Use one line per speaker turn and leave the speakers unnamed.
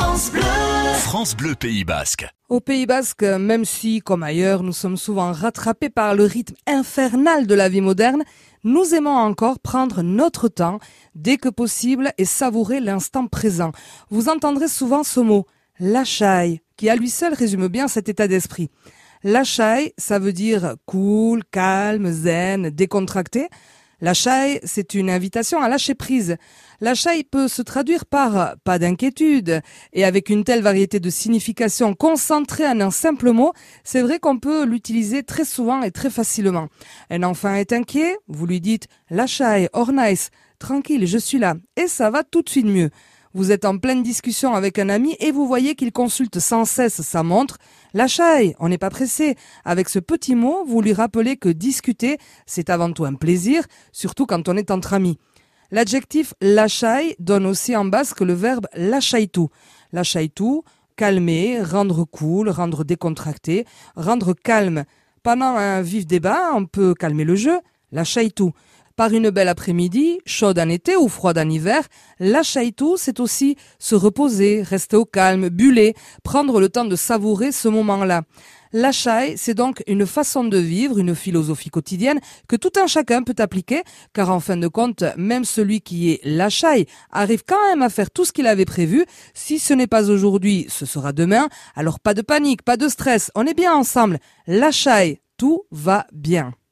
France Bleu. France Bleu Pays Basque.
Au Pays Basque, même si, comme ailleurs, nous sommes souvent rattrapés par le rythme infernal de la vie moderne, nous aimons encore prendre notre temps dès que possible et savourer l'instant présent. Vous entendrez souvent ce mot, lâchaille, qui à lui seul résume bien cet état d'esprit. Lâchaille, ça veut dire cool, calme, zen, décontracté. La chaille, c'est une invitation à lâcher prise. La chaille peut se traduire par pas d'inquiétude. Et avec une telle variété de significations concentrées en un simple mot, c'est vrai qu'on peut l'utiliser très souvent et très facilement. Un enfant est inquiet, vous lui dites chaille, or nice, tranquille, je suis là. Et ça va tout de suite mieux. Vous êtes en pleine discussion avec un ami et vous voyez qu'il consulte sans cesse sa montre. La chaille, on n'est pas pressé. Avec ce petit mot, vous lui rappelez que discuter, c'est avant tout un plaisir, surtout quand on est entre amis. L'adjectif lachai donne aussi en basque le verbe lachaitu. Lachaitu, calmer, rendre cool, rendre décontracté, rendre calme. Pendant un vif débat, on peut calmer le jeu. Lachaitu par une belle après-midi, chaude en été ou froide en hiver, la tout, c'est aussi se reposer, rester au calme, buller, prendre le temps de savourer ce moment-là. La c'est donc une façon de vivre, une philosophie quotidienne que tout un chacun peut appliquer, car en fin de compte, même celui qui est la arrive quand même à faire tout ce qu'il avait prévu. Si ce n'est pas aujourd'hui, ce sera demain. Alors pas de panique, pas de stress, on est bien ensemble. La tout va bien.